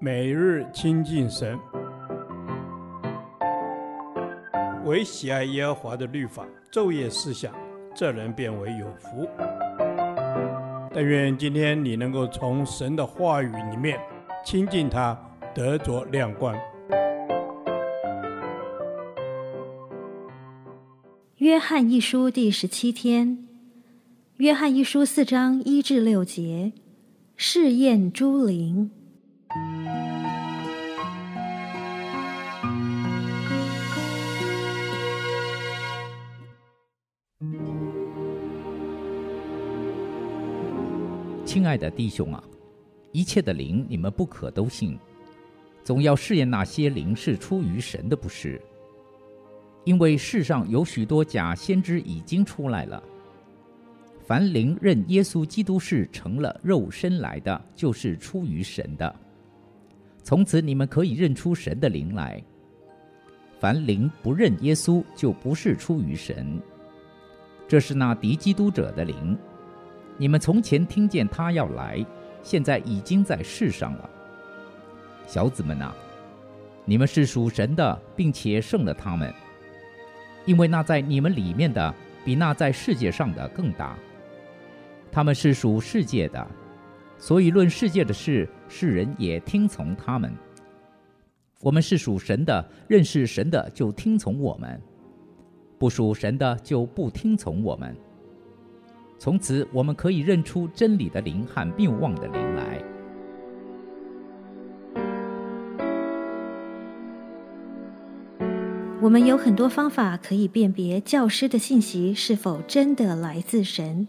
每日亲近神，唯喜爱耶和华的律法，昼夜思想，这人便为有福。但愿今天你能够从神的话语里面亲近他，得着亮光。约翰一书第十七天，约翰一书四章一至六节，试验诸灵。亲爱的弟兄啊，一切的灵你们不可都信，总要试验那些灵是出于神的，不是。因为世上有许多假先知已经出来了。凡灵认耶稣基督是成了肉身来的，就是出于神的。从此你们可以认出神的灵来。凡灵不认耶稣，就不是出于神。这是那敌基督者的灵。你们从前听见他要来，现在已经在世上了。小子们啊，你们是属神的，并且胜了他们。因为那在你们里面的，比那在世界上的更大。他们是属世界的，所以论世界的事，世人也听从他们。我们是属神的，认识神的就听从我们；不属神的就不听从我们。从此，我们可以认出真理的灵和谬妄的灵来。我们有很多方法可以辨别教师的信息是否真的来自神。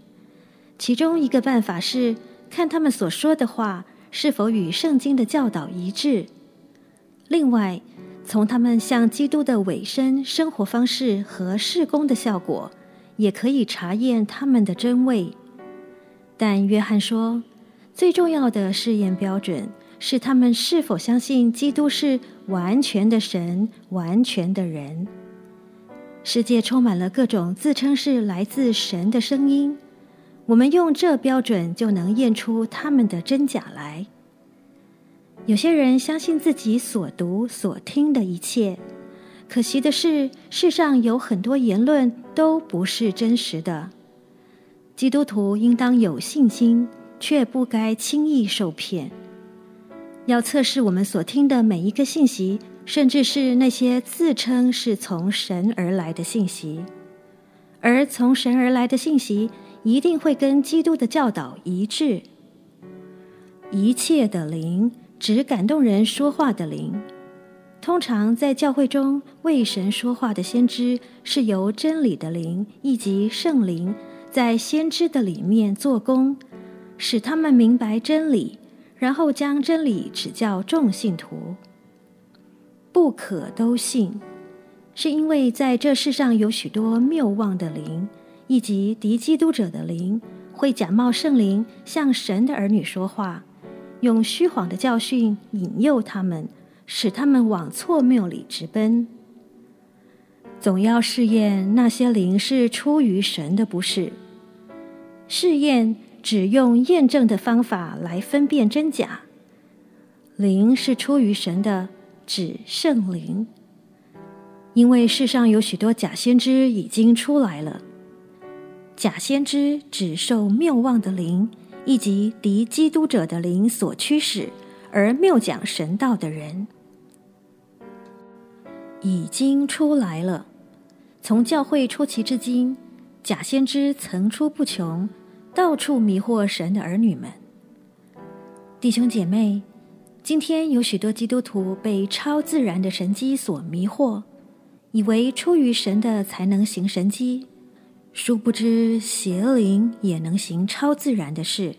其中一个办法是看他们所说的话是否与圣经的教导一致。另外，从他们向基督的委身、生活方式和事工的效果，也可以查验他们的真伪。但约翰说，最重要的试验标准是他们是否相信基督是完全的神，完全的人。世界充满了各种自称是来自神的声音，我们用这标准就能验出他们的真假来。有些人相信自己所读所听的一切，可惜的是，世上有很多言论都不是真实的。基督徒应当有信心，却不该轻易受骗。要测试我们所听的每一个信息，甚至是那些自称是从神而来的信息，而从神而来的信息一定会跟基督的教导一致。一切的灵指感动人说话的灵，通常在教会中为神说话的先知是由真理的灵以及圣灵在先知的里面做工，使他们明白真理。然后将真理指教众信徒，不可都信，是因为在这世上有许多谬妄的灵，以及敌基督者的灵，会假冒圣灵向神的儿女说话，用虚谎的教训引诱他们，使他们往错谬里直奔。总要试验那些灵是出于神的，不是？试验。只用验证的方法来分辨真假，灵是出于神的，指圣灵。因为世上有许多假先知已经出来了，假先知只受谬妄的灵以及敌基督者的灵所驱使，而谬讲神道的人已经出来了。从教会初期至今，假先知层出不穷。到处迷惑神的儿女们，弟兄姐妹，今天有许多基督徒被超自然的神迹所迷惑，以为出于神的才能行神迹，殊不知邪灵也能行超自然的事。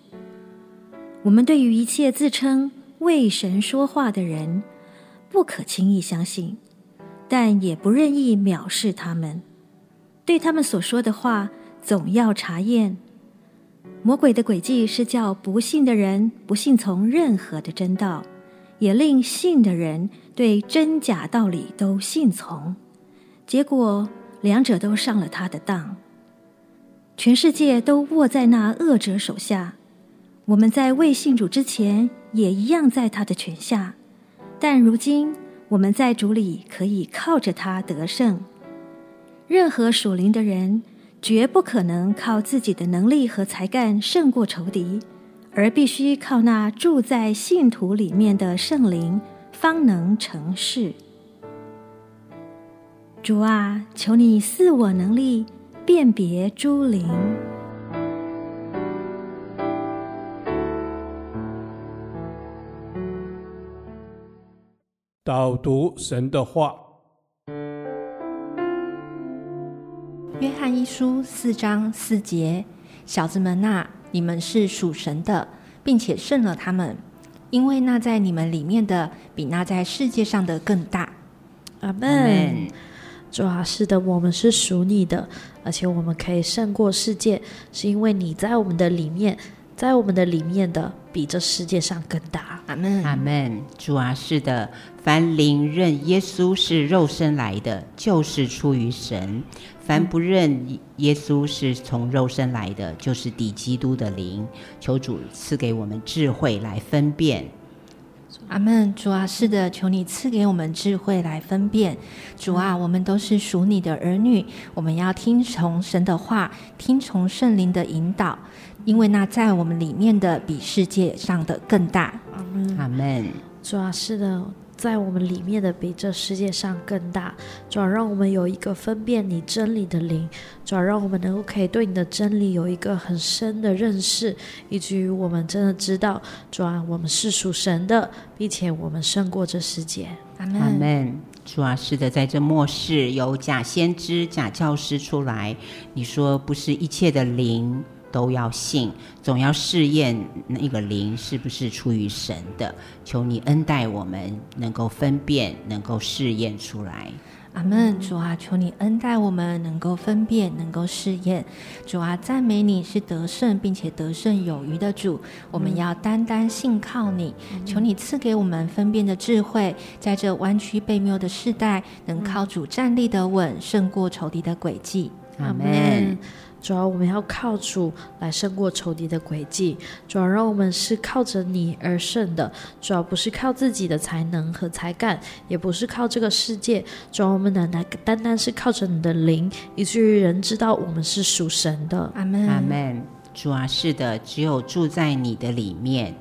我们对于一切自称为神说话的人，不可轻易相信，但也不任意藐视他们。对他们所说的话，总要查验。魔鬼的诡计是叫不信的人不信从任何的真道，也令信的人对真假道理都信从，结果两者都上了他的当。全世界都握在那恶者手下。我们在未信主之前也一样在他的权下。但如今我们在主里可以靠着他得胜。任何属灵的人，绝不可能靠自己的能力和才干胜过仇敌，而必须靠那住在信徒里面的圣灵，方能成事。主啊，求你赐我能力辨别诸灵。导读神的话。约翰一书四章四节：小子们呐，你们是属神的，并且胜了他们，因为那在你们里面的，比那在世界上的更大。阿门。主啊，是的，我们是属你的，而且我们可以胜过世界，是因为你在我们的里面，在我们的里面的，比这世界上更大。阿门。阿门。主啊，是的，凡灵认耶稣是肉身来的，就是出于神。凡不认耶稣是从肉身来的，就是抵基督的灵。求主赐给我们智慧来分辨。阿门。主啊，是的，求你赐给我们智慧来分辨。主啊，我们都是属你的儿女，我们要听从神的话，听从圣灵的引导，因为那在我们里面的比世界上的更大。阿门。阿门。主啊，是的。在我们里面的比这世界上更大，主要让我们有一个分辨你真理的灵，主要让我们能够可以对你的真理有一个很深的认识，以至于我们真的知道，主啊，我们是属神的，并且我们胜过这世界。阿门。阿门。主啊，是的，在这末世有假先知、假教师出来，你说不是一切的灵。都要信，总要试验那个灵是不是出于神的。求你恩待我们，能够分辨，能够试验出来。阿门。主啊，求你恩待我们，能够分辨，能够试验。主啊，赞美你是得胜并且得胜有余的主。我们要单单信靠你。求你赐给我们分辨的智慧，在这弯曲悖谬的世代，能靠主站立的稳，胜过仇敌的诡计。阿门。主要我们要靠主来胜过仇敌的诡计，主要让我们是靠着你而胜的，主要不是靠自己的才能和才干，也不是靠这个世界，主要我们单单单单是靠着你的灵，以至于人知道我们是属神的。阿门，阿门。主啊，是的，只有住在你的里面。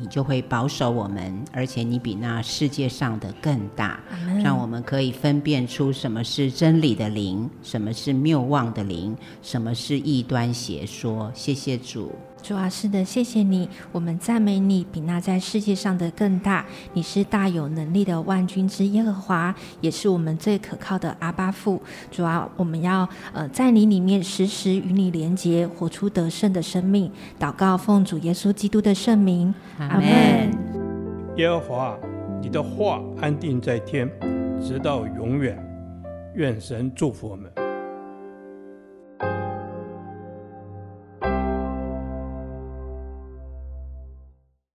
你就会保守我们，而且你比那世界上的更大，让我们可以分辨出什么是真理的灵，什么是谬妄的灵，什么是异端邪说。谢谢主。主啊，是的，谢谢你，我们赞美你，比那在世界上的更大。你是大有能力的万军之耶和华，也是我们最可靠的阿巴父。主啊，我们要呃在你里面时时与你连结，活出得胜的生命。祷告奉主耶稣基督的圣名，阿门。耶和华，你的话安定在天，直到永远。愿神祝福我们。